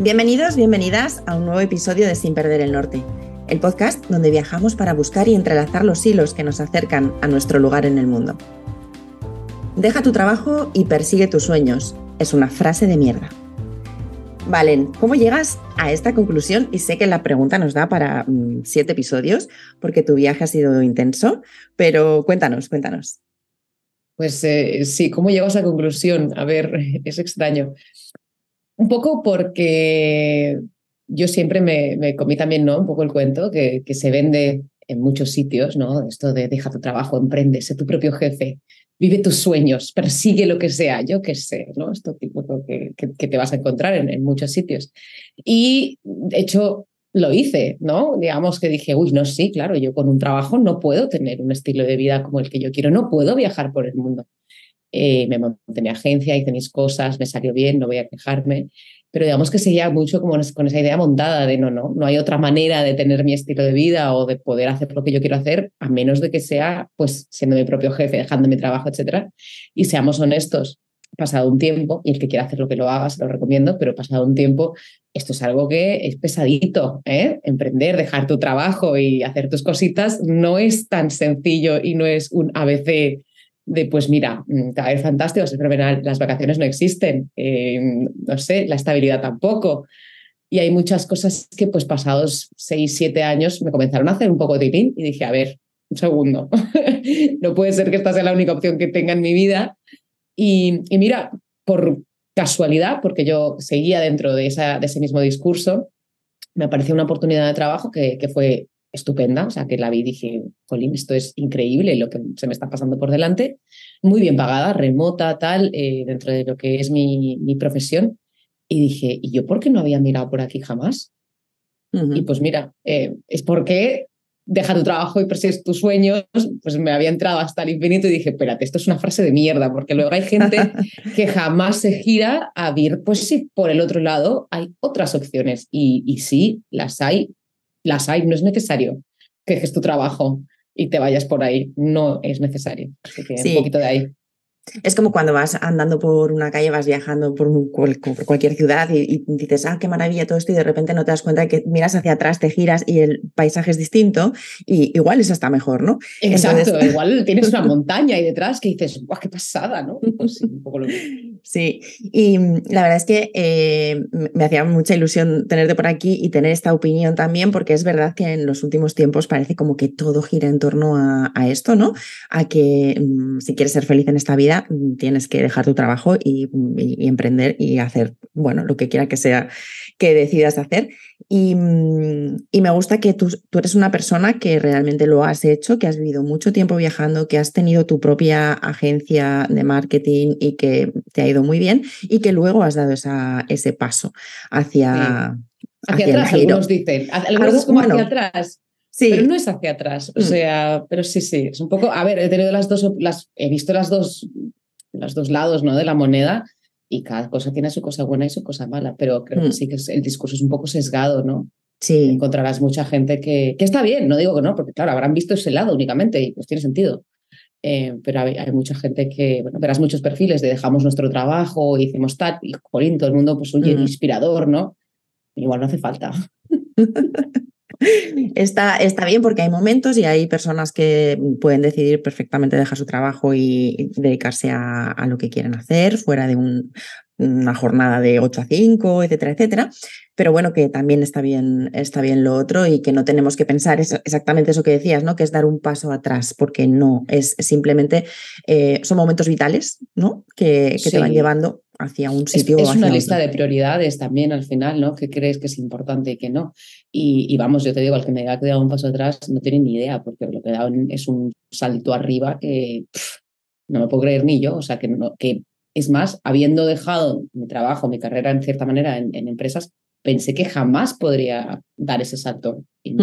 Bienvenidos, bienvenidas a un nuevo episodio de Sin Perder el Norte, el podcast donde viajamos para buscar y entrelazar los hilos que nos acercan a nuestro lugar en el mundo. Deja tu trabajo y persigue tus sueños. Es una frase de mierda. Valen, ¿cómo llegas a esta conclusión? Y sé que la pregunta nos da para mm, siete episodios, porque tu viaje ha sido intenso, pero cuéntanos, cuéntanos. Pues eh, sí, ¿cómo llego a esa conclusión? A ver, es extraño. Un poco porque yo siempre me, comí también, ¿no? Un poco el cuento que, que, se vende en muchos sitios, ¿no? Esto de deja tu trabajo, emprende, sé tu propio jefe, vive tus sueños, persigue lo que sea, yo qué sé, ¿no? Esto tipo que, que, te vas a encontrar en, en, muchos sitios. Y de hecho lo hice, ¿no? Digamos que dije, uy, no, sí, claro, yo con un trabajo no puedo tener un estilo de vida como el que yo quiero, no puedo viajar por el mundo. Eh, me monté mi agencia, hice mis cosas, me salió bien, no voy a quejarme, pero digamos que seguía mucho como con esa idea montada de no, no, no hay otra manera de tener mi estilo de vida o de poder hacer lo que yo quiero hacer, a menos de que sea, pues, siendo mi propio jefe, dejando mi trabajo, etcétera. Y seamos honestos, pasado un tiempo, y el que quiera hacer lo que lo haga, se lo recomiendo, pero pasado un tiempo, esto es algo que es pesadito, ¿eh? Emprender, dejar tu trabajo y hacer tus cositas no es tan sencillo y no es un ABC de, pues mira, mm, cada vez fantástico, es las vacaciones no existen, eh, no sé, la estabilidad tampoco. Y hay muchas cosas que, pues pasados seis, siete años, me comenzaron a hacer un poco de pin y dije, a ver, un segundo, no puede ser que esta sea la única opción que tenga en mi vida y, mira, por casualidad, porque yo seguía dentro de, esa, de ese mismo discurso, me apareció una oportunidad de trabajo que, que fue estupenda, o sea, que la vi y dije, Colín, esto es increíble lo que se me está pasando por delante, muy bien pagada, remota, tal, eh, dentro de lo que es mi, mi, profesión. Y dije, ¿y yo por qué no había mirado por aquí jamás? Y pues mira, eh, es porque deja tu trabajo y persigues tus sueños, pues me había entrado hasta el infinito y dije, espérate, esto es una frase de mierda, porque luego hay gente que jamás se gira a ver, pues sí, por el otro lado hay otras opciones y, y sí, las hay, las hay, no es necesario que dejes tu trabajo y te vayas por ahí, no es necesario. Así que un poquito de ahí. Es como cuando vas andando por una calle, vas viajando por, cualquier ciudad y, dices, ah, qué maravilla todo esto, y de repente no te das cuenta de que miras hacia atrás, te giras y el paisaje es distinto, y igual es hasta mejor, ¿no? Exacto, igual tienes una montaña ahí detrás que dices, ¡guau, qué pasada! ¿no? Pues sí, y la verdad es que eh, me hacía mucha ilusión tenerte por aquí y tener esta opinión también, porque es verdad que en los últimos tiempos parece como que todo gira en torno a, esto, ¿no? A que mm, si quieres ser feliz en esta vida, Mm, tienes que dejar tu trabajo y, emprender y hacer, bueno, lo que quiera que sea que decidas hacer. Y, mm, me gusta que tú, tú, eres una persona que realmente lo has hecho, que has vivido mucho tiempo viajando, que has tenido tu propia agencia de marketing y que te ha ido muy bien y que luego has dado esa, ese paso hacia... Hacia, atrás, algunos dicen. Algunos es como hacia atrás. Sí. Pero no es hacia atrás. O mm. sea, pero sí, sí. Es un poco. A ver, he tenido las dos, las, he visto las dos, los dos lados ¿no? de la moneda y cada cosa tiene su cosa buena y su cosa mala. Pero creo que mm. sí que el discurso es un poco sesgado, ¿no? Sí. Encontrarás mucha gente que, que está bien, no digo que no, porque claro, habrán visto ese lado únicamente y pues tiene sentido. Eh, pero hay, hay, mucha gente que, bueno, verás muchos perfiles de dejamos nuestro trabajo, hicimos tal, y jolín, todo el mundo, pues, oye, mm. inspirador, ¿no? Igual no hace falta. Está, está bien porque hay momentos y hay personas que pueden decidir perfectamente dejar su trabajo y dedicarse a, a lo que quieren hacer fuera de un, una jornada de 8 a 5, etcétera, etcétera. Pero bueno, que también está bien, está bien lo otro y que no tenemos que pensar exactamente eso que decías, ¿no? Que es dar un paso atrás, porque no, es simplemente, eh, son momentos vitales, ¿no? Que, que te van llevando hacia un sitio. Es, una lista de prioridades también al final, ¿no? ¿Qué crees que es importante y qué no? Y, vamos, yo te digo, al que me ha quedado un paso atrás no tiene ni idea, porque lo que da es un salto arriba que no me puedo creer ni yo. O sea, que, no, que es más, habiendo dejado mi trabajo, mi carrera en cierta manera en, empresas, pensé que jamás podría dar ese salto. Y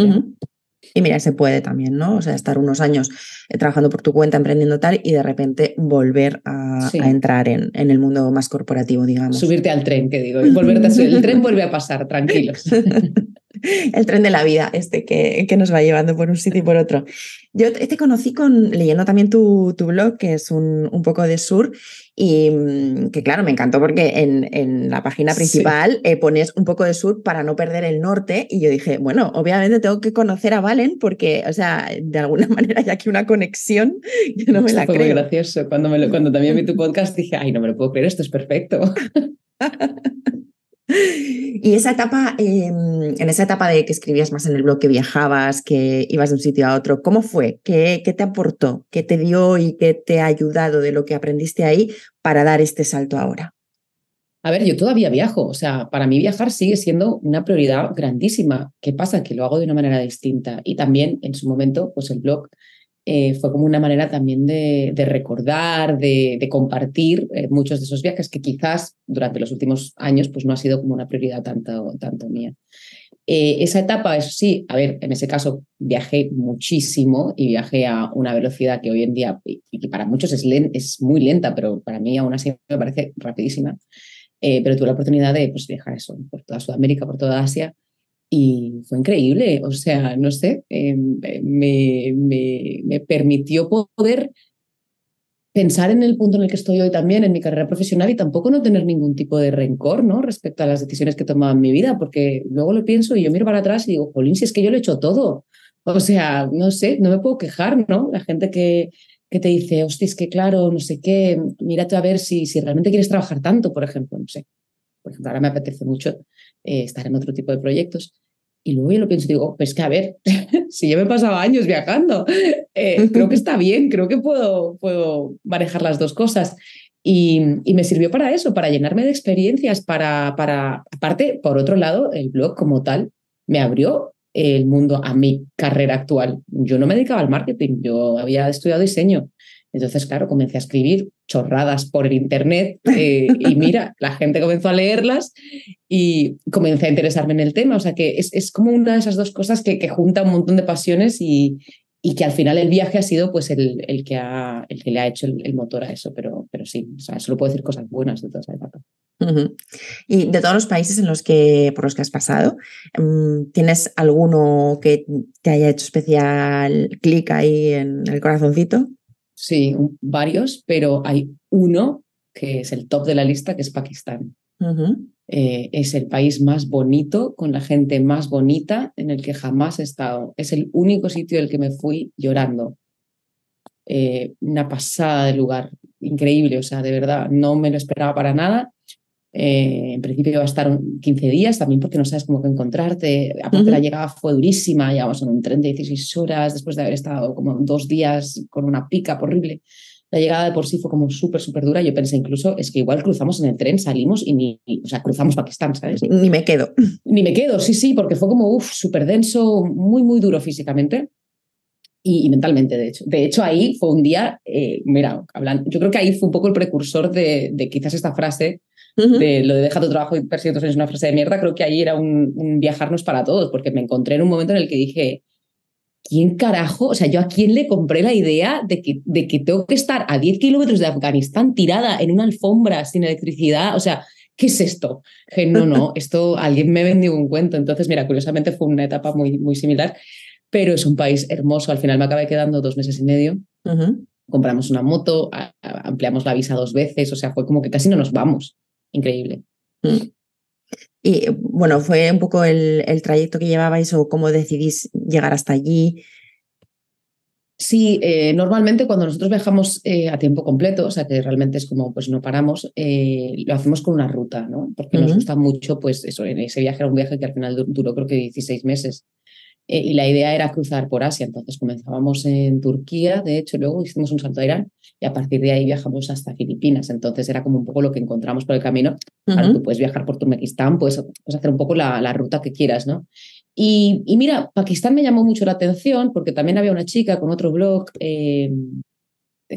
y mira, se puede también, ¿no? O sea, estar unos años eh, trabajando por tu cuenta, emprendiendo tal, y de repente volver a, entrar en, en, el mundo más corporativo, digamos. Subirte al tren, que digo, y volverte a subir. El tren vuelve a pasar, tranquilos. el tren de la vida, este que, que, nos va llevando por un sitio y por otro. Yo te conocí con, leyendo también tu, tu blog, que es un, un, poco de sur, y mm, que claro, me encantó porque en, en la página principal eh, pones un poco de sur para no perder el norte, y yo dije, bueno, obviamente tengo que conocer a Valen porque, o sea, de alguna manera hay aquí una conexión, yo no me la fue creo. muy gracioso. Cuando, me lo, cuando también vi tu podcast dije, ay, no me lo puedo creer, esto es perfecto. Y esa etapa, eh, en esa etapa de que escribías más en el blog, que viajabas, que ibas de un sitio a otro, ¿cómo fue? ¿Qué, ¿Qué, te aportó? ¿Qué te dio y qué te ha ayudado de lo que aprendiste ahí para dar este salto ahora? A ver, yo todavía viajo, o sea, para mí viajar sigue siendo una prioridad grandísima. ¿Qué pasa? Que lo hago de una manera distinta. Y también en su momento, pues el blog eh, fue como una manera también de, de recordar, de, de compartir eh, muchos de esos viajes que quizás durante los últimos años pues no ha sido como una prioridad tanto, tanto mía. Eh, esa etapa, eso sí, a ver, en ese caso viajé muchísimo y viajé a una velocidad que hoy en día, y que para muchos es, es muy lenta, pero para mí aún así me parece rapidísima. pero tuve la oportunidad de pues, viajar eso, por toda Sudamérica, por toda Asia, y fue increíble, o sea, no sé, eh, me, me, permitió poder pensar en el punto en el que estoy hoy también, en mi carrera profesional, y tampoco no tener ningún tipo de rencor ¿no? respecto a las decisiones que he tomado en mi vida, porque luego lo pienso y yo miro para atrás y digo, Jolín, si es que yo lo he hecho todo. O sea, no sé, no me puedo quejar, ¿no? La gente que, que te dice, hostia, es que claro, no sé qué, mírate a ver si, si realmente quieres trabajar tanto, por ejemplo, no sé. Por ejemplo, ahora me apetece mucho eh, estar en otro tipo de proyectos. Y luego yo lo pienso y digo, pues que a ver, si yo me he pasado años viajando, eh, creo que está bien, creo que puedo, puedo manejar las dos cosas. Y, y, me sirvió para eso, para llenarme de experiencias, para, para, aparte, por otro lado, el blog como tal me abrió el mundo a mi carrera actual. Yo no me dedicaba al marketing, yo había estudiado diseño. Entonces, claro, comencé a escribir chorradas por el Internet eh, y mira, la gente comenzó a leerlas y comencé a interesarme en el tema. O sea que es, es como una de esas dos cosas que, que, junta un montón de pasiones y, y, que al final el viaje ha sido pues el, el, que, ha, el que le ha hecho el, el, motor a eso. Pero, pero sí, o sea, solo puedo decir cosas buenas de toda esa etapa. Uh -huh. Y de todos los países en los que, por los que has pasado, ¿tienes alguno que te haya hecho especial clic ahí en el corazoncito? Sí, varios, pero hay uno que es el top de la lista, que es Pakistán. Uh -huh. eh, es el país más bonito, con la gente más bonita en el que jamás he estado. Es el único sitio del que me fui llorando. Eh, una pasada de lugar, increíble, o sea, de verdad, no me lo esperaba para nada. Eh, en principio iba a estar 15 días, también porque no sabes cómo que encontrarte. Aparte, uh -huh. la llegada fue durísima, llevamos en un tren de 16 horas después de haber estado como dos días con una pica horrible. La llegada de por sí fue como súper, súper dura. Yo pensé incluso, es que igual cruzamos en el tren, salimos y ni, o sea, cruzamos Pakistán, ¿sabes? Ni me quedo. Ni me quedo, sí, sí, porque fue como, uff, súper denso, muy, muy duro físicamente. Y, mentalmente, de hecho. De hecho, ahí fue un día, eh, mira, hablando, yo creo que ahí fue un poco el precursor de, de quizás esta frase Uh -huh. de lo de deja tu trabajo y persigue tus sueños es una frase de mierda, creo que ahí era un, un, viajarnos para todos, porque me encontré en un momento en el que dije, ¿quién carajo? O sea, yo a quién le compré la idea de que, de que tengo que estar a 10 kilómetros de Afganistán tirada en una alfombra sin electricidad, o sea, ¿qué es esto? Que no, no, esto alguien me vendió un cuento. Entonces, mira, curiosamente fue una etapa muy, muy similar, pero es un país hermoso. Al final me acabé quedando dos meses y medio. Uh -huh. Compramos una moto, ampliamos la visa dos veces, o sea, fue como que casi no nos vamos increíble. Mm. Y bueno, fue un poco el, el, trayecto que llevabais o cómo decidís llegar hasta allí. Sí, eh, normalmente cuando nosotros viajamos eh, a tiempo completo, o sea que realmente es como pues no paramos, eh, lo hacemos con una ruta, ¿no? Porque uh -huh. nos gusta mucho, pues eso, en ese viaje era un viaje que al final duró creo que 16 meses. Eh, y la idea era cruzar por Asia, entonces comenzábamos en Turquía, de hecho luego hicimos un salto a Irán y a partir de ahí viajamos hasta Filipinas, entonces era como un poco lo que encontramos por el camino. Uh -huh. Ahora tú puedes viajar por Turkmenistán, puedes, puedes hacer un poco la, la ruta que quieras, ¿no? Y, y, mira, Pakistán me llamó mucho la atención porque también había una chica con otro blog, eh,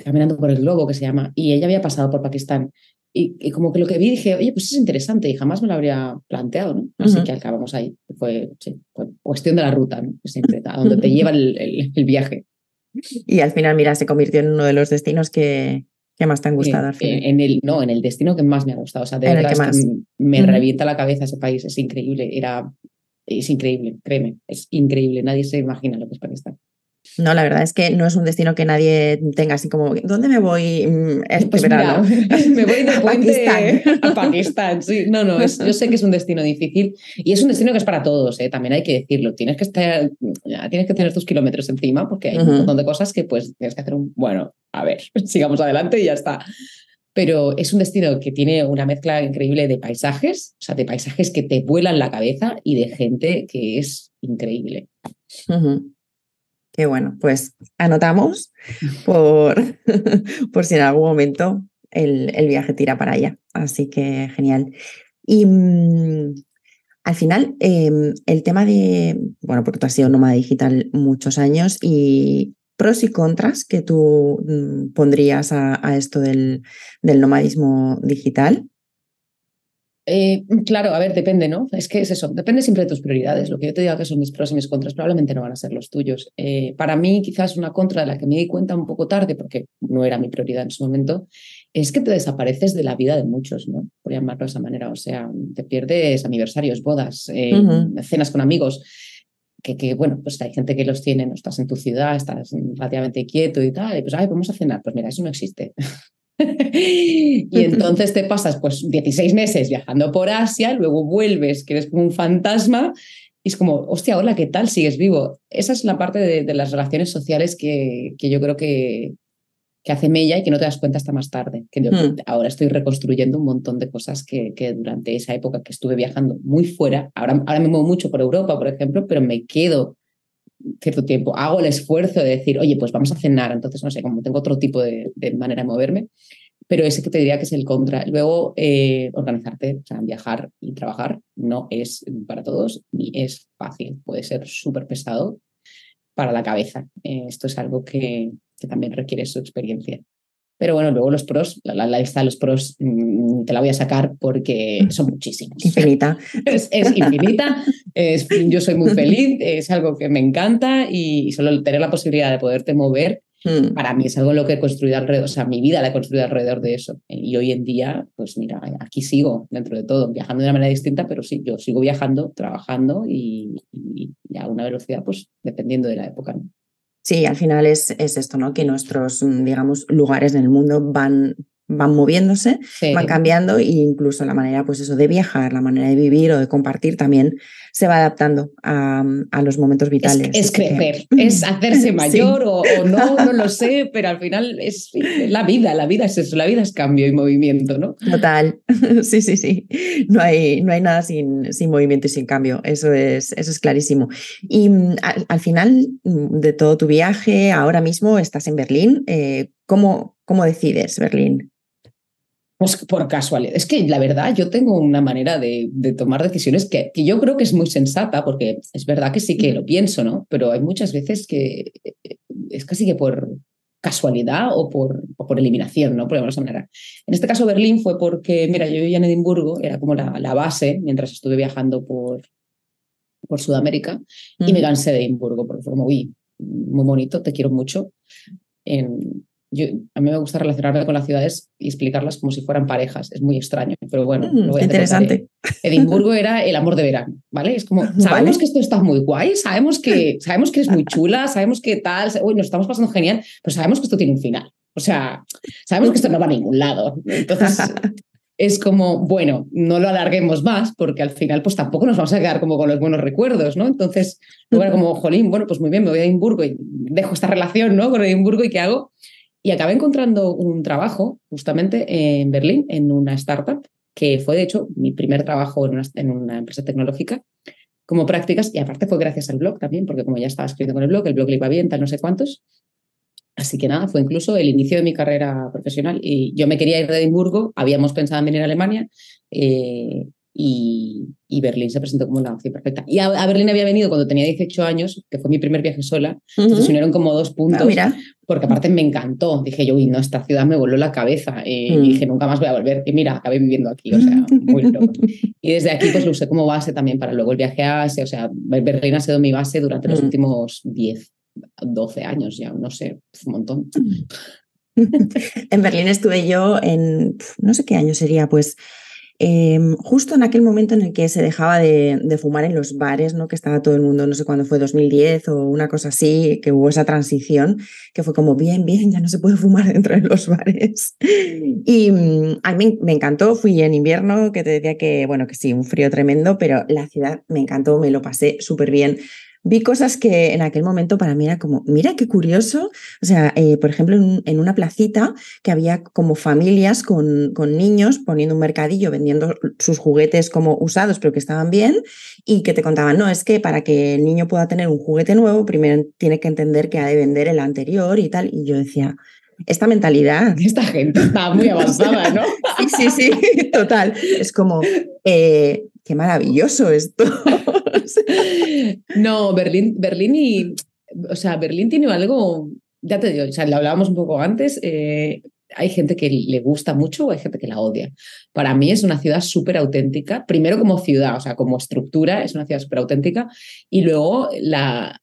Caminando por el Globo, que se llama, y ella había pasado por Pakistán. Y, y, como que lo que vi dije, oye, pues es interesante y jamás me lo habría planteado, ¿no? Así uh -huh. que acabamos ahí. Fue, sí, fue, cuestión de la ruta, ¿no? Siempre, a donde te lleva el, el, el, viaje. Y al final, mira, se convirtió en uno de los destinos que, que más te han gustado. En, en, el, no, en el destino que más me ha gustado. O sea, de verdad es que me uh -huh. revienta la cabeza ese país, es increíble. Era es increíble, créeme, es increíble. Nadie se imagina lo que es Pakistán. No, la verdad es que no es un destino que nadie tenga así como, ¿dónde me voy mm, este pues verano? me voy de puente a Pakistán. Sí, no, no, yo sé que es un destino difícil y es un destino que es para todos, ¿eh? también hay que decirlo. Tienes que, estar, tienes que tener tus kilómetros encima porque hay un montón de cosas que pues tienes que hacer un, bueno, a ver, sigamos adelante y ya está. Pero es un destino que tiene una mezcla increíble de paisajes, o sea, de paisajes que te vuelan la cabeza y de gente que es increíble. Qué bueno, pues anotamos por, por si en algún momento el, viaje tira para allá. Así que genial. Y mm, al final, em, el tema de, bueno, porque tú has sido nómada digital muchos años y pros y contras que tú mm, pondrías a, esto del, del nomadismo digital. Eh, claro, a ver, depende, ¿no? Es que es eso, depende siempre de tus prioridades. Lo que yo te diga que son mis pros y mis contras probablemente no van a ser los tuyos. Eh, para mí, quizás una contra de la que me di cuenta un poco tarde, porque no era mi prioridad en su momento, es que te desapareces de la vida de muchos, ¿no? Por llamarlo de esa manera. O sea, te pierdes aniversarios, bodas, eh, cenas con amigos. Que, que, bueno, pues hay gente que los tiene, no estás en tu ciudad, estás relativamente quieto y tal, y pues, ay, vamos a cenar. Pues mira, eso no existe. y entonces te pasas pues 16 meses viajando por Asia, luego vuelves, que eres como un fantasma, y es como, hostia, hola, ¿qué tal? Sigues vivo. Esa es la parte de, las relaciones sociales que, que yo creo que, que, hace mella y que no te das cuenta hasta más tarde. Que hmm. ahora estoy reconstruyendo un montón de cosas que, que, durante esa época que estuve viajando muy fuera, ahora, ahora me muevo mucho por Europa, por ejemplo, pero me quedo cierto tiempo, hago el esfuerzo de decir, oye, pues vamos a cenar, entonces no sé, como tengo otro tipo de, manera de moverme, pero ese que te diría que es el contra. Luego, eh, organizarte, o sea, viajar y trabajar no es para todos ni es fácil, puede ser súper pesado para la cabeza. Eh, esto es algo que, que también requiere su experiencia. Pero bueno, luego los pros, la, lista de los pros mm, te la voy a sacar porque mm. son muchísimos. Infinita. es, infinita. yo soy muy feliz, es algo que me encanta y, solo tener la posibilidad de poderte mover, mm. para mí es algo en lo que he construido alrededor, o sea, mi vida la he construido alrededor de eso. Y hoy en día, pues mira, aquí sigo dentro de todo, viajando de una manera distinta, pero sí, yo sigo viajando, trabajando y, y a una velocidad, pues dependiendo de la época. Sí, al final es, es esto, ¿no? Que nuestros, mm, digamos, lugares en el mundo van van moviéndose, van cambiando e incluso la manera, pues eso, de viajar, la manera de vivir o de compartir también se va adaptando a, a los momentos vitales. Es, crecer, es hacerse mayor o, no, no lo sé, pero al final es la vida, la vida es eso, la vida es cambio y movimiento, ¿no? Total, sí, sí, sí. No hay, no hay nada sin, sin movimiento y sin cambio, eso es, eso es clarísimo. Y mm, al, final mm, de todo tu viaje, ahora mismo estás en Berlín, eh, ¿cómo, ¿cómo decides Berlín? Pues por casualidad. Es que la verdad, yo tengo una manera de, tomar decisiones que, que, yo creo que es muy sensata, porque es verdad que sí que lo pienso, ¿no? Pero hay muchas veces que eh, es casi que por casualidad o por, por eliminación, ¿no? Por esa manera. En este caso, Berlín fue porque, mira, yo vivía en Edimburgo, era como la, la base mientras estuve viajando por, por Sudamérica y me cansé de Edimburgo porque fue como, uy, muy bonito, te quiero mucho. En, yo, a mí me gusta relacionarme con las ciudades y explicarlas como si fueran parejas. Es muy extraño, pero bueno. Mm, interesante. Edimburgo era el amor de verano, ¿vale? Es como, sabemos que esto está muy guay, sabemos que, sabemos que es muy chula, sabemos que tal, uy, nos estamos pasando genial, pero sabemos que esto tiene un final. O sea, sabemos que esto no va a ningún lado. Entonces, es como, bueno, no lo alarguemos más porque al final pues tampoco nos vamos a quedar como con los buenos recuerdos, ¿no? Entonces, luego como, jolín, bueno, pues muy bien, me voy a Edimburgo y dejo esta relación, ¿no? Con Edimburgo y ¿qué hago? Y acabé encontrando un trabajo justamente en Berlín, en una startup, que fue de hecho mi primer trabajo en una, empresa tecnológica como prácticas y aparte fue gracias al blog también, porque como ya estaba escribiendo con el blog, el blog le iba bien, tal no sé cuántos. Así que nada, fue incluso el inicio de mi carrera profesional y yo me quería ir de Edimburgo, habíamos pensado en venir a Alemania eh, y, Berlín se presentó como la opción perfecta. Y a, Berlín había venido cuando tenía 18 años, que fue mi primer viaje sola, se unieron como dos puntos, ah, porque aparte me encantó. Dije yo, uy, no, esta ciudad me voló la cabeza y mm. dije, nunca más voy a volver. Y mira, acabé viviendo aquí, o sea, muy loco. y desde aquí pues lo usé como base también para luego el viaje a Asia, o sea, Berlín ha sido mi base durante los mm. últimos 10, 12 años ya, no sé, un montón. en Berlín estuve yo en, no sé qué año sería, pues em, justo en aquel momento en el que se dejaba de, de, fumar en los bares, ¿no? que estaba todo el mundo, no sé cuándo fue, 2010 o una cosa así, que hubo esa transición, que fue como, bien, bien, ya no se puede fumar dentro de los bares. Y mm, a mí me encantó, fui en invierno, que te decía que, bueno, que sí, un frío tremendo, pero la ciudad me encantó, me lo pasé súper bien vi cosas que en aquel momento para mí era como, mira qué curioso. O sea, eh, por ejemplo, en, una placita que había como familias con, con, niños poniendo un mercadillo, vendiendo sus juguetes como usados, pero que estaban bien, y que te contaban, no, es que para que el niño pueda tener un juguete nuevo, primero tiene que entender que ha de vender el anterior y tal. Y yo decía, esta mentalidad. Esta gente está muy avanzada, ¿no? sí, sí, sí, total. Es como, eh, qué maravilloso esto. no, Berlín, Berlín y, o sea, Berlín tiene algo, ya te digo, o sea, lo hablábamos un poco antes, eh, hay gente que le gusta mucho o hay gente que la odia. Para mí es una ciudad súper auténtica, primero como ciudad, o sea, como estructura, es una ciudad súper auténtica, y luego la,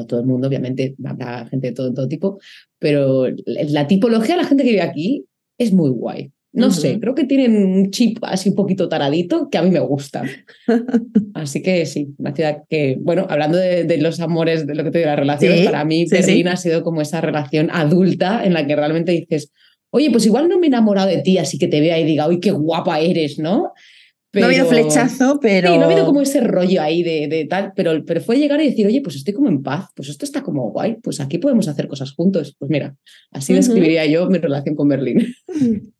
no todo el mundo, obviamente, habrá gente de todo, todo tipo, pero la tipología de la gente que vive aquí es muy guay. No sé, creo que tienen un chip así un poquito taradito que a mí me gusta. Así que sí, una ciudad que, bueno, hablando de, los amores, de lo que te digo, las relaciones, para mí Berlín ha sido como esa relación adulta en la que realmente dices, oye, pues igual no me he enamorado de ti, así que te vea y diga, uy, qué guapa eres, ¿no? No ha habido flechazo, pero. Sí, no ha habido como ese rollo ahí de, de, tal, pero, pero fue llegar y decir, oye, pues estoy como en paz, pues esto está como guay, pues aquí podemos hacer cosas juntos. Pues mira, así describiría yo mi relación con Berlín.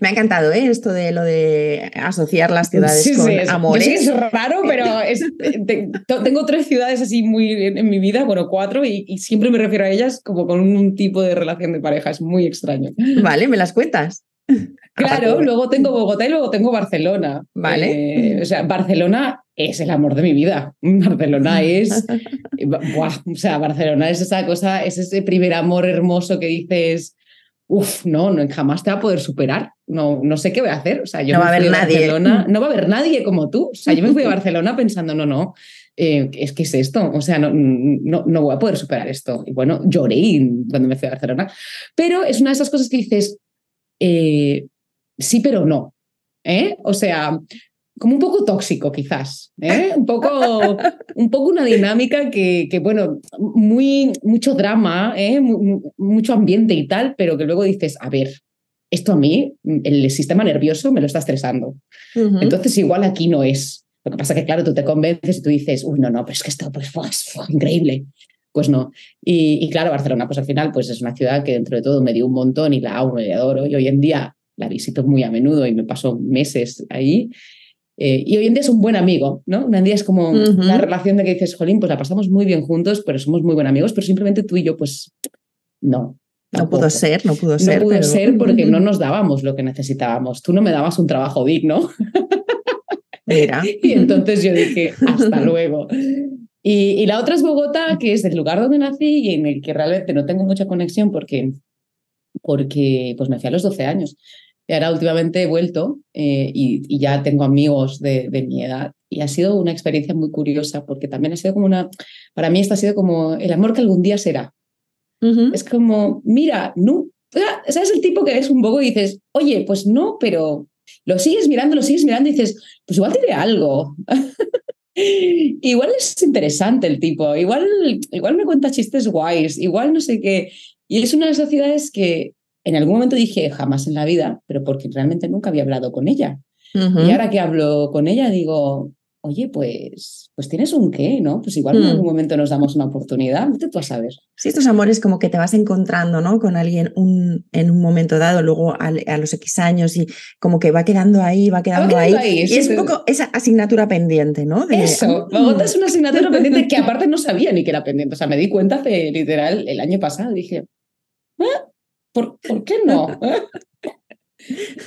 Me ha encantado ¿eh? esto de lo de asociar las ciudades con es, amores. Sí, es raro, pero es, tengo tres ciudades así muy en, mi vida, bueno, cuatro, y, y, siempre me refiero a ellas como con un tipo de relación de pareja, es muy extraño. Vale, ¿me las cuentas? Claro, luego tengo Bogotá y luego tengo Barcelona. Vale. Eh, o sea, Barcelona es el amor de mi vida. Barcelona es. o sea, Barcelona es esa cosa, es ese primer amor hermoso que dices. Uf, no, no, jamás te va a poder superar. No, no sé qué voy a hacer. O sea, yo no va a haber nadie. Barcelona, no va a haber nadie como tú. O sea, yo me fui a Barcelona pensando, no, no, eh, es que es esto. O sea, no, no, no voy a poder superar esto. Y bueno, lloré cuando me fui a Barcelona. Pero es una de esas cosas que dices, eh, sí, pero no. ¿eh? O sea, como un poco tóxico quizás, ¿eh? un, poco, un poco una dinámica que, que bueno, muy, mucho drama, ¿eh? mucho ambiente y tal, pero que luego dices, a ver, esto a mí, el sistema nervioso me lo está estresando. Entonces igual aquí no es. Lo que pasa que, claro, tú te convences y tú dices, uy, no, no, pero es que esto pues, fue, fue increíble. Pues no. Y, y, claro, Barcelona, pues al final, pues es una ciudad que dentro de todo me dio un montón y la amo y la adoro. Y hoy en día la visito muy a menudo y me paso meses ahí. Eh, y hoy en día es un buen amigo, ¿no? Hoy en día es como una relación de que dices, Jolín, pues la pasamos muy bien juntos, pero somos muy buenos amigos, pero simplemente tú y yo, pues no. No pudo ser, no pudo ser. No pudo ser porque no nos dábamos lo que necesitábamos. Tú no me dabas un trabajo digno. Mira. y entonces yo dije, hasta luego. Y, y, la otra es Bogotá, que es el lugar donde nací y en el que realmente no tengo mucha conexión porque, porque pues me fui a los 12 años. Y ahora últimamente he vuelto eh, y, ya tengo amigos de, mi edad y ha sido una experiencia muy curiosa porque también ha sido como una, para mí esto ha sido como el amor que algún día será. Es como, mira, no, ¿sabes el tipo que es un poco y dices, oye, pues no, pero lo sigues mirando, lo sigues mirando y dices, pues igual tiene algo. igual es interesante el tipo, igual, igual me cuenta chistes guays, igual no sé qué. Y es una de esas ciudades que en algún momento dije jamás en la vida, pero porque realmente nunca había hablado con ella. Y ahora que hablo con ella, digo, oye, pues, pues tienes un qué, ¿no? Pues igual en mm. algún momento nos damos una oportunidad, vete tú a saber. Sí, estos amores como que te vas encontrando, ¿no? Con alguien un, en un momento dado, luego a, los X años y como que va quedando ahí, va quedando, ahí. Y es un poco esa asignatura pendiente, ¿no? De, Eso, Bogotá es una asignatura pendiente que aparte no sabía ni que era pendiente. O sea, me di cuenta hace literal el año pasado, dije, ¿Eh? ¿Por, qué no?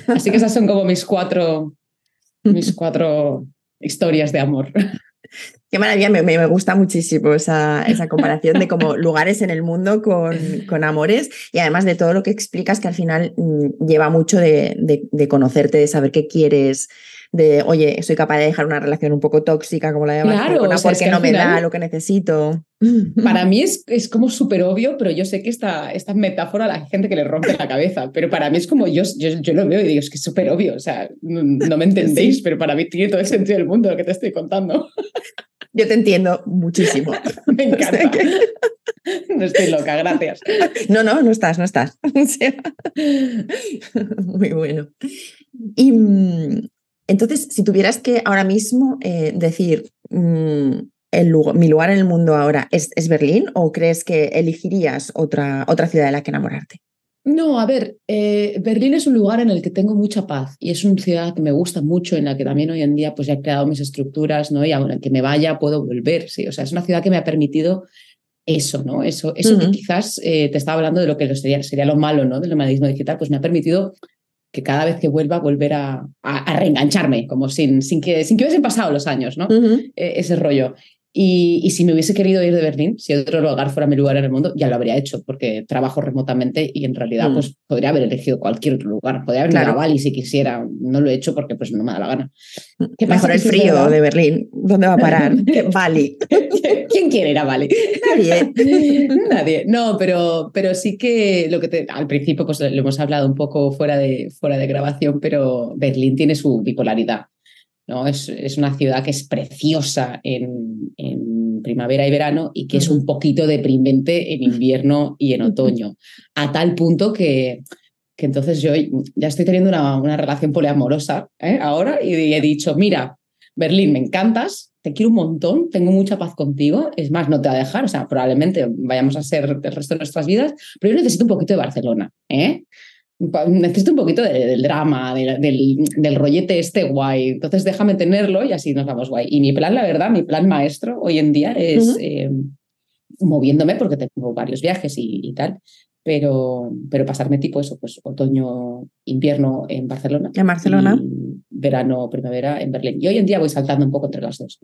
Así que esas son como mis cuatro, mis cuatro historias de amor. Qué maravilla, me, me, gusta muchísimo esa, esa comparación de como lugares en el mundo con, con, amores y además de todo lo que explicas que al final mm, lleva mucho de, de, conocerte, de saber qué quieres, de, oye, soy capaz de dejar una relación un poco tóxica como la de claro, porque no me da lo que necesito. Para mí es, es como súper obvio, pero yo sé que esta, esta metáfora a la gente que le rompe la cabeza, pero para mí es como yo, yo, yo lo veo y digo, es que es súper obvio, o sea, no, me entendéis, pero para mí tiene todo el sentido del mundo lo que te estoy contando. Yo te entiendo muchísimo. Me encanta. No estoy loca, gracias. No, no, no estás, no estás. Muy bueno. Y mm, entonces, si tuvieras que ahora mismo eh, decir mm, el mi lugar en el mundo ahora es, es, Berlín o crees que elegirías otra, otra ciudad de la que enamorarte? No, a ver, eh, Berlín es un lugar en el que tengo mucha paz y es una ciudad que me gusta mucho, en la que también hoy en día pues ya he creado mis estructuras, ¿no? Y aunque me vaya puedo volver, sí. O sea, es una ciudad que me ha permitido eso, ¿no? Eso, eso que quizás eh, te estaba hablando de lo que sería, sería lo malo, ¿no? Del nomadismo digital, pues me ha permitido que cada vez que vuelva volver a, a, reengancharme, como sin, sin, que, sin que hubiesen pasado los años, ¿no? E, ese rollo. Y, si me hubiese querido ir de Berlín, si otro lugar fuera mi lugar en el mundo, ya lo habría hecho, porque trabajo remotamente y en realidad mm. pues podría haber elegido cualquier otro lugar. Podría haber ido a Bali si quisiera. No lo he hecho porque pues no me da la gana. ¿Qué Mejor el frío de Berlín. ¿Dónde va a parar? Bali. ¿Quién quiere ir a Bali? Nadie. Nadie. No, pero, pero sí que lo que te, al principio pues lo hemos hablado un poco fuera de, fuera de grabación, pero Berlín tiene su bipolaridad. ¿No? Es, es, una ciudad que es preciosa en, en primavera y verano y que es un poquito deprimente en invierno y en otoño, a tal punto que, que entonces yo ya estoy teniendo una, una relación poliamorosa ¿eh? ahora y he dicho, mira, Berlín, me encantas, te quiero un montón, tengo mucha paz contigo, es más, no te va a dejar, o sea, probablemente vayamos a ser el resto de nuestras vidas, pero yo necesito un poquito de Barcelona, ¿eh? Necesito un poquito del drama, del, del, rollete este guay. Entonces déjame tenerlo y así nos vamos guay. Y mi plan, la verdad, mi plan maestro hoy en día es eh, moviéndome, porque tengo varios viajes y, tal, pero, pero pasarme tipo eso, pues otoño, invierno en Barcelona. En Barcelona. verano, primavera en Berlín. Y hoy en día voy saltando un poco entre las dos.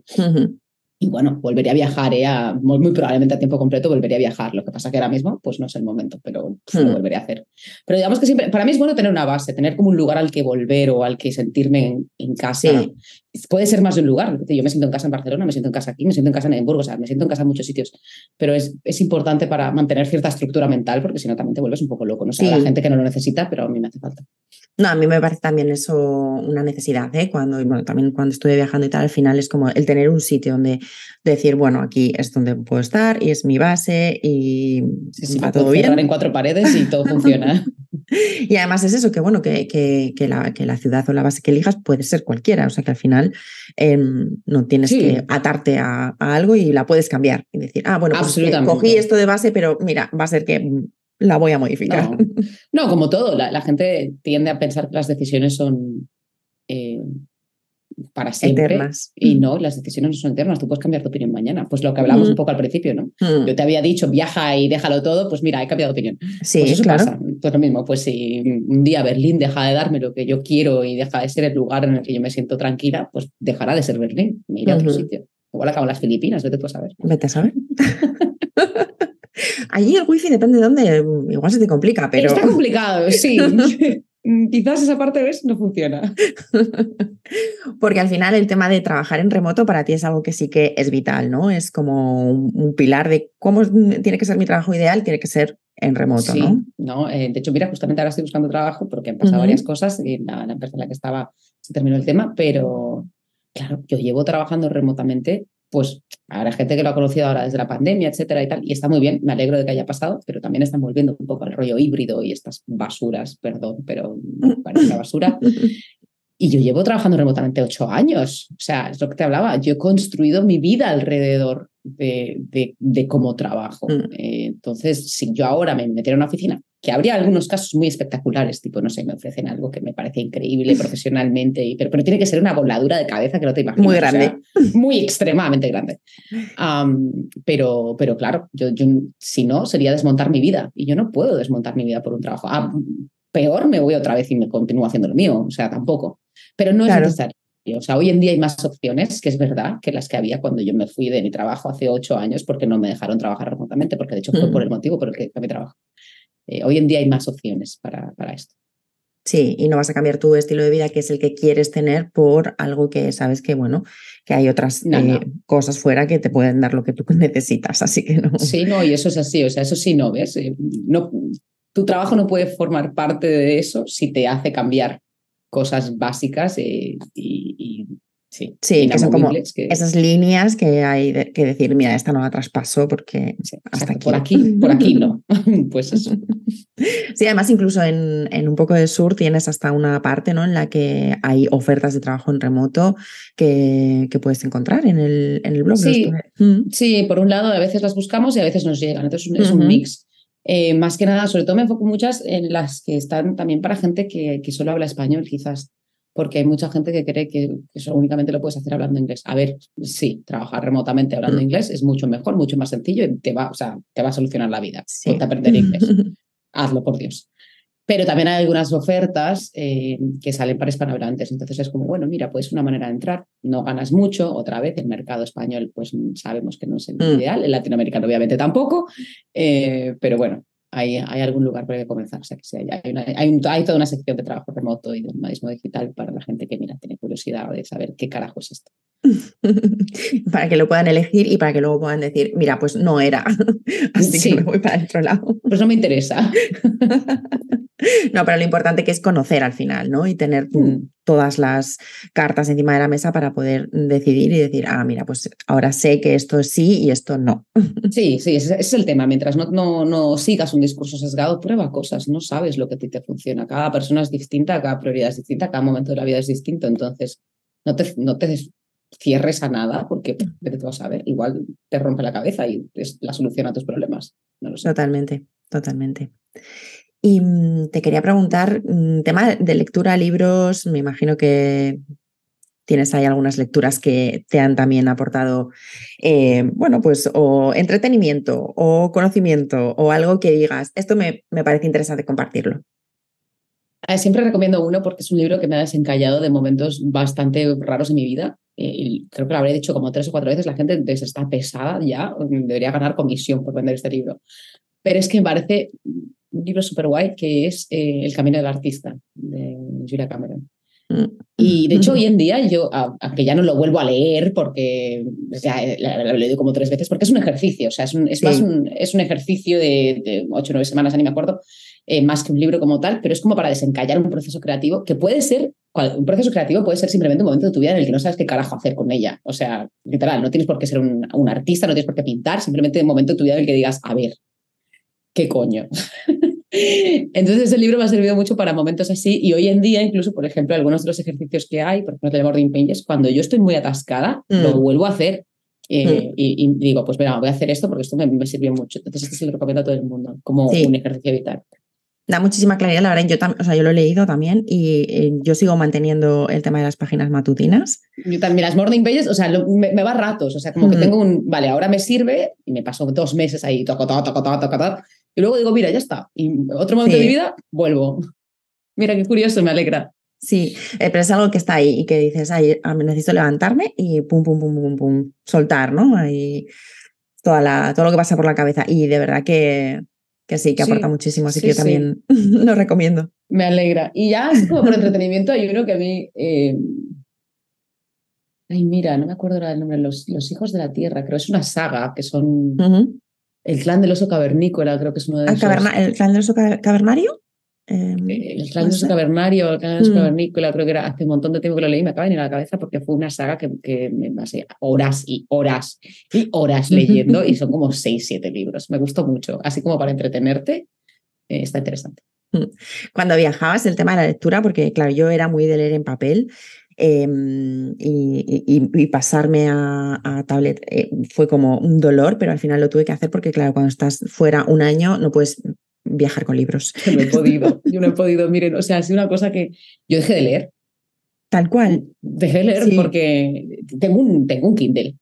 Y bueno, volvería a viajar, ¿eh? muy, probablemente a tiempo completo volvería a viajar. Lo que pasa que ahora mismo, pues no es el momento, pero lo hmm. volveré a hacer. Pero digamos que siempre, para mí es bueno tener una base, tener como un lugar al que volver o al que sentirme en, casa. Puede ser más de un lugar. Yo me siento en casa en Barcelona, me siento en casa aquí, me siento en casa en Edimburgo, o sea, me siento en casa en muchos sitios. Pero es, es importante para mantener cierta estructura mental, porque si no también te vuelves un poco loco. No sé, la gente que no lo necesita, pero a mí me hace falta. No, a mí me parece también eso una necesidad, ¿eh? Cuando, bueno, también cuando estuve viajando y tal, al final es como el tener un sitio donde decir, bueno, aquí es donde puedo estar y es mi base y sí, va todo bien. en cuatro paredes y todo funciona. y además es eso, que bueno, que, que, que, la, que la ciudad o la base que elijas puede ser cualquiera, o sea que al final em, no tienes que atarte a, algo y la puedes cambiar y decir, ah, bueno, pues cogí esto de base, pero mira, va a ser que la voy a modificar. No, como todo, la, gente tiende a pensar que las decisiones son eh, para siempre. Eternas. Y mm. no, las decisiones no son eternas, tú puedes cambiar tu opinión mañana. Pues lo que hablamos un mm. poco al principio, ¿no? Mm. Yo te había dicho, viaja y déjalo todo, pues mira, he cambiado de opinión. Sí, pues eso claro. pasa. Pues lo mismo, pues si un día Berlín deja de darme lo que yo quiero y deja de ser el lugar en el que yo me siento tranquila, pues dejará de ser Berlín, me iré a otro sitio. Igual acabo en las Filipinas, vete tú a saber. Vete a saber. Allí el wifi depende de dónde, igual se te complica, pero. Está complicado, sí. Quizás esa parte ¿ves? no funciona. Porque al final el tema de trabajar en remoto para ti es algo que sí que es vital, ¿no? Es como un, pilar de cómo tiene que ser mi trabajo ideal, tiene que ser en remoto, ¿no? no eh, de hecho, mira, justamente ahora estoy buscando trabajo porque han pasado varias cosas y la, la empresa en la que estaba se terminó el tema, pero claro, yo llevo trabajando remotamente pues habrá gente que lo ha conocido ahora desde la pandemia, etcétera y tal, y está muy bien, me alegro de que haya pasado, pero también están volviendo un poco al rollo híbrido y estas basuras, perdón, pero parece una basura. Y yo llevo trabajando remotamente ocho años, o sea, es lo que te hablaba, yo he construido mi vida alrededor de, de, cómo trabajo. Mm. Eh, entonces, si yo ahora me metiera en una oficina que habría algunos casos muy espectaculares, tipo, no sé, me ofrecen algo que me parece increíble profesionalmente, pero, pero tiene que ser una voladura de cabeza que no te imaginas. Muy grande. muy extremadamente grande. pero, pero claro, yo, yo, si no, sería desmontar mi vida. Y yo no puedo desmontar mi vida por un trabajo. Ah, peor me voy otra vez y me continúo haciendo lo mío. O sea, tampoco. Pero no es necesario. O sea, hoy en día hay más opciones, que es verdad, que las que había cuando yo me fui de mi trabajo hace ocho años porque no me dejaron trabajar remotamente, porque de hecho fue por el motivo por el que cambié trabajo. Eh, hoy en día hay más opciones para, para esto. Sí, y no vas a cambiar tu estilo de vida, que es el que quieres tener, por algo que sabes que, bueno, que hay otras eh, cosas fuera que te pueden dar lo que tú necesitas, así que no. Sí, no, y eso es así, o sea, eso sí no, ¿ves? Eh, no, tu trabajo no puede formar parte de eso si te hace cambiar cosas básicas eh, y, Sí, que son como esas líneas que hay que decir, mira, esta no la traspaso porque hasta aquí. Por aquí, por aquí no. pues eso. Sí, además incluso en, en, un poco de sur tienes hasta una parte ¿no? en la que hay ofertas de trabajo en remoto que, que puedes encontrar en el, en el blog. Sí, mm. sí, por un lado a veces las buscamos y a veces nos llegan. Entonces es un mix. Eh, más que nada, sobre todo me enfoco muchas en las que están también para gente que, que solo habla español, quizás porque hay mucha gente que cree que eso únicamente lo puedes hacer hablando inglés. A ver, sí, trabajar remotamente hablando mm. inglés es mucho mejor, mucho más sencillo y te va, o sea, te va a solucionar la vida. Sí. Ponte a aprender inglés. Hazlo, por Dios. Pero también hay algunas ofertas eh, que salen para hispanohablantes. Entonces es como, bueno, mira, pues una manera de entrar. No ganas mucho. Otra vez, el mercado español, pues sabemos que no es el mm. ideal. El latinoamericano, obviamente, tampoco. Eh, pero bueno, hay, hay algún lugar para comenzar. O sea, que sí, hay, hay, hay, toda una sección de trabajo remoto y de nomadismo digital para la gente que, mira, tiene curiosidad de saber qué carajo es esto. para que lo puedan elegir y para que luego puedan decir, mira, pues no era. Así que me voy para el otro lado. Pues no me interesa. No, pero lo importante que es conocer al final, ¿no? Y tener mm. Todas las cartas encima de la mesa para poder decidir y decir, ah, mira, pues ahora sé que esto sí y esto no. Sí, sí, ese es el tema. Mientras no, no, no sigas un discurso sesgado, prueba cosas, no sabes lo que a ti te funciona. Cada persona es distinta, cada prioridad es distinta, cada momento de la vida es distinto. Entonces, no te, no te cierres a nada porque te vas a ver, igual te rompe la cabeza y es la solución a tus problemas. No lo sé. Totalmente, totalmente. Y mm, te quería preguntar, mm, tema de lectura, libros, me imagino que tienes ahí algunas lecturas que te han también aportado, eh, bueno, pues o entretenimiento o conocimiento o algo que digas, esto me, me parece interesante compartirlo. Siempre recomiendo uno porque es un libro que me ha desencallado de momentos bastante raros en mi vida. Eh, creo que lo habré dicho como tres o cuatro veces. La gente está pesada ya, debería ganar comisión por vender este libro. Pero es que me parece libro súper guay que es eh, El camino del artista, de Julia Cameron. Mm. Y de hecho, hoy en día, yo, aunque ya no lo vuelvo a leer porque ya lo he leído como tres veces, porque es un ejercicio, o sea, es, un, es más un, es un ejercicio de, ocho o nueve semanas, ni me acuerdo, eh, más que un libro como tal, pero es como para desencallar un proceso creativo que puede ser, un proceso creativo puede ser simplemente un momento de tu vida en el que no sabes qué carajo hacer con ella. O sea, literal, no tienes por qué ser un, un artista, no tienes por qué pintar, simplemente un momento de tu vida en el que digas, a ver, ¿qué coño? Entonces el libro me ha servido mucho para momentos así y hoy en día incluso, por ejemplo, algunos de los ejercicios que hay, por ejemplo, el boarding pages, cuando yo estoy muy atascada, lo mm. vuelvo a hacer eh, mm. y, digo, pues mira, voy a hacer esto porque esto me, sirvió mucho. Entonces este sí lo recomiendo a todo el mundo como un ejercicio vital. Da muchísima claridad, la verdad, yo, o sea, yo lo he leído también y eh, yo sigo manteniendo el tema de las páginas matutinas. Yo también, las morning pages, o sea, me, va ratos, o sea, como que mm. tengo un, vale, ahora me sirve y me paso dos meses ahí, toco, toco, toco, toco, toco, y luego digo, mira, ya está. Y otro momento de mi vida, vuelvo. Mira, qué curioso, me alegra. Sí, eh, pero es algo que está ahí y que dices, ay, ah, necesito levantarme y pum, pum, pum, pum, pum, soltar, ¿no? Ahí toda la, todo lo que pasa por la cabeza. Y de verdad que, que sí, que aporta muchísimo, así que yo también lo recomiendo. Me alegra. Y ya, como por entretenimiento, hay uno que a mí. Eh, ay, mira, no me acuerdo el nombre, los, los Hijos de la Tierra, creo que es una saga que son. El clan del oso cavernícola, creo que es uno de ah, esos. ¿El clan del oso cavernario? Em, eh, el clan del oso cavernario, el clan del oso mm. cavernícola, creo que era hace un montón de tiempo que lo leí, me acaba de venir a la cabeza porque fue una saga que, que me pasé horas y horas y horas leyendo y son como seis, siete libros. Me gustó mucho, así como para entretenerte, eh, está interesante. Mm. Cuando viajabas, el tema de la lectura, porque claro, yo era muy de leer en papel, Em, y, pasarme a, tablet eh, fue como un dolor, pero al final lo tuve que hacer porque, claro, cuando estás fuera un año no puedes viajar con libros. Yo no he podido, yo no he podido, miren, o sea, ha sido una cosa que yo dejé de leer. Tal cual. Dejé de leer porque tengo un, tengo un Kindle.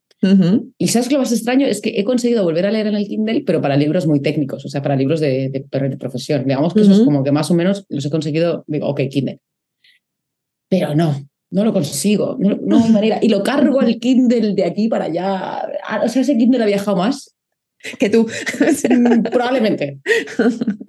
Y sabes que lo más extraño es que he conseguido volver a leer en el Kindle, pero para libros muy técnicos, o sea, para libros de, de, profesión. Digamos que eso es como que más o menos los he conseguido, digo, ok, Kindle. Pero no, no lo consigo, no, hay manera. Y lo cargo al Kindle de aquí para allá. Ah, o sea, ese Kindle ha viajado más. que tú. Probablemente.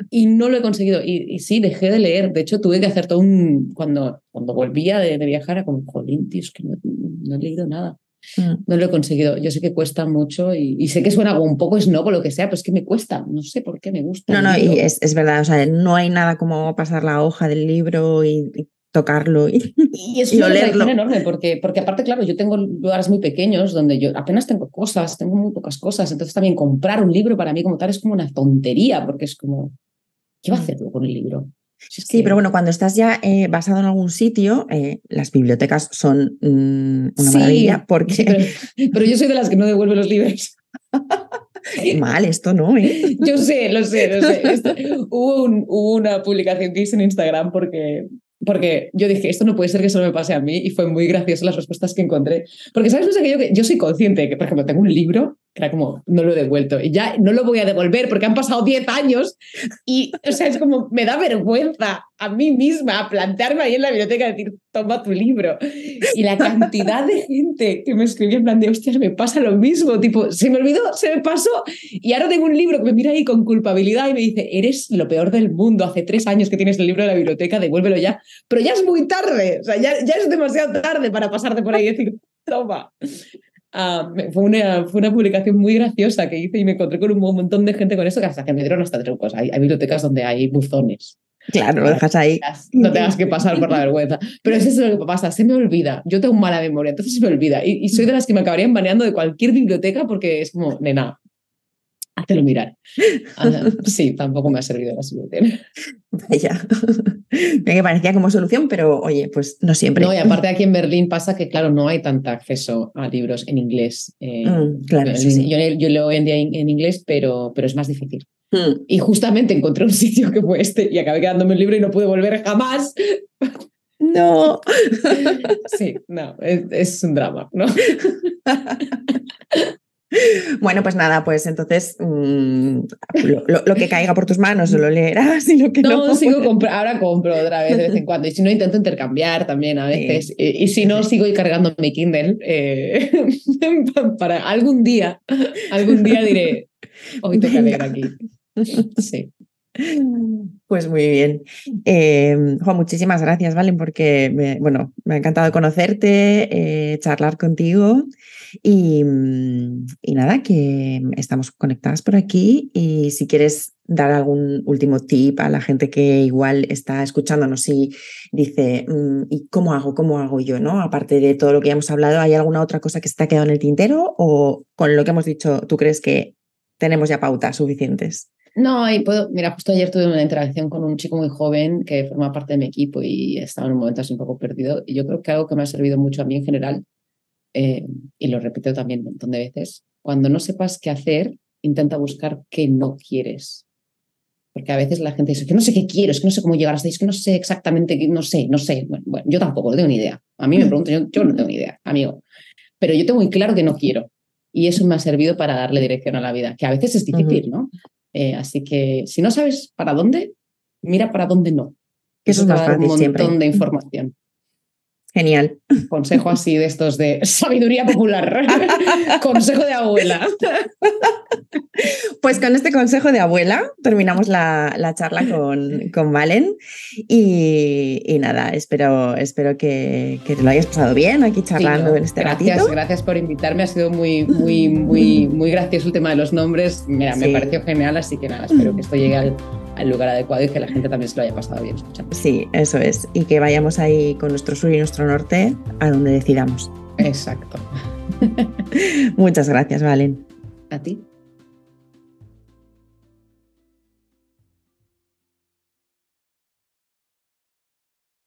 Y no lo he conseguido. Y, sí, dejé de leer. De hecho, tuve que hacer todo un. Cuando, cuando volvía de, viajar, era como, jolín, tío, es que no, he leído nada. Mm. No lo he conseguido. Yo sé que cuesta mucho y, sé que suena como un poco snob o lo que sea, pero es que me cuesta. No sé por qué me gusta. No, no, y es, es, verdad. O sea, no hay nada como pasar la hoja del libro y, tocarlo y, y es una leerlo. enorme porque, porque aparte, claro, yo tengo lugares muy pequeños donde yo apenas tengo cosas, tengo muy pocas cosas, entonces también comprar un libro para mí como tal es como una tontería porque es como, ¿qué va a hacer con el libro? sí, pero bueno, cuando estás ya eh, basado en algún sitio, eh, las bibliotecas son mm, una maravilla porque... pero, yo soy de las que no devuelve los libros. Mal esto, ¿no? ¿Eh? Yo sé, lo sé, lo sé. hubo, hubo, una publicación que hice en Instagram porque porque yo dije, esto no puede ser que solo me pase a mí y fue muy gracioso las respuestas que encontré. Porque, ¿sabes? No sé, yo, que yo soy consciente de que, por ejemplo, tengo un libro era como, no lo he devuelto y ya no lo voy a devolver porque han pasado 10 años y, o sea, es como, me da vergüenza a mí misma plantearme ahí en la biblioteca y decir, toma tu libro. Y la cantidad de gente que me escribió en plan de, hostias, me pasa lo mismo, tipo, se me olvidó, se me pasó y ahora tengo un libro que me mira ahí con culpabilidad y me dice, eres lo peor del mundo, hace tres años que tienes el libro de la biblioteca, devuélvelo ya. Pero ya es muy tarde, o sea, ya, ya es demasiado tarde para pasarte por ahí y decir, toma. Ah, fue, una, fue una publicación muy graciosa que hice y me encontré con un montón de gente con eso, que hasta que me dieron hasta trucos. Hay, hay bibliotecas donde hay buzones. Claro, lo dejas ahí. No tengas que pasar por la vergüenza. Pero eso es lo que pasa, se me olvida. Yo tengo mala memoria, entonces se me olvida. Y, y soy de las que me acabarían baneando de cualquier biblioteca porque es como, nena, háztelo mirar. sí, tampoco me ha servido la solución. Vaya, me parecía como solución, pero oye, pues no siempre. No, y aparte aquí en Berlín pasa que, claro, no hay tanto acceso a libros en inglés. Eh, mm, claro, yo, leo hoy en día en inglés, pero, pero es más difícil. Mm. Y justamente encontré un sitio que fue este y acabé quedándome el libro y no pude volver jamás. No. Sí, no, es, es un drama, ¿no? Bueno, pues nada, pues entonces mm, lo, que caiga por tus manos lo leerás y lo que no. no sigo ahora compro otra vez de vez en cuando. Y si no, intento intercambiar también a veces. Y, si no, sigo cargando mi Kindle eh, para algún día, algún día diré, hoy toca leer aquí. Sí. Pues muy bien. Em, Juan, muchísimas gracias, Valen, porque me, bueno, me ha encantado conocerte, eh, charlar contigo y, y, nada, que estamos conectadas por aquí y si quieres dar algún último tip a la gente que igual está escuchándonos y dice, mm, ¿y cómo hago? ¿Cómo hago yo? ¿no? Aparte de todo lo que ya hemos hablado, ¿hay alguna otra cosa que se te ha quedado en el tintero o con lo que hemos dicho, tú crees que tenemos ya pautas suficientes? No, y puedo, mira, justo ayer tuve una interacción con un chico muy joven que forma parte de mi equipo y estaba en un momento así un poco perdido. Y yo creo que algo que me ha servido mucho a mí en general, eh, y lo repito también un montón de veces, cuando no sepas qué hacer, intenta buscar qué no quieres. Porque a veces la gente dice que no sé qué quiero, es que no sé cómo llegar hasta ahí, es que no sé exactamente, no sé, no sé. Bueno, yo tampoco, no tengo ni idea. A mí me pregunto, yo, yo no tengo ni idea, amigo. Pero yo tengo muy claro que no quiero. Y eso me ha servido para darle dirección a la vida, que a veces es difícil, ¿no? Eh, así que si no sabes para dónde, mira para dónde no. Eso, es más fácil un montón de información. Genial. Consejo así de estos de sabiduría popular. consejo de abuela. Pues con este consejo de abuela terminamos la, la charla con, con Valen y, y, nada, espero, espero que, que, te lo hayas pasado bien aquí charlando en este gracias, ratito. Gracias por invitarme, ha sido muy, muy, muy, muy gracioso el tema de los nombres. Mira, me pareció genial, así que nada, espero que esto llegue al, al, lugar adecuado y que la gente también se lo haya pasado bien escuchando. Sí, eso es, y que vayamos ahí con nuestro sur y nuestro norte a donde decidamos. Exacto. Muchas gracias, Valen. A ti.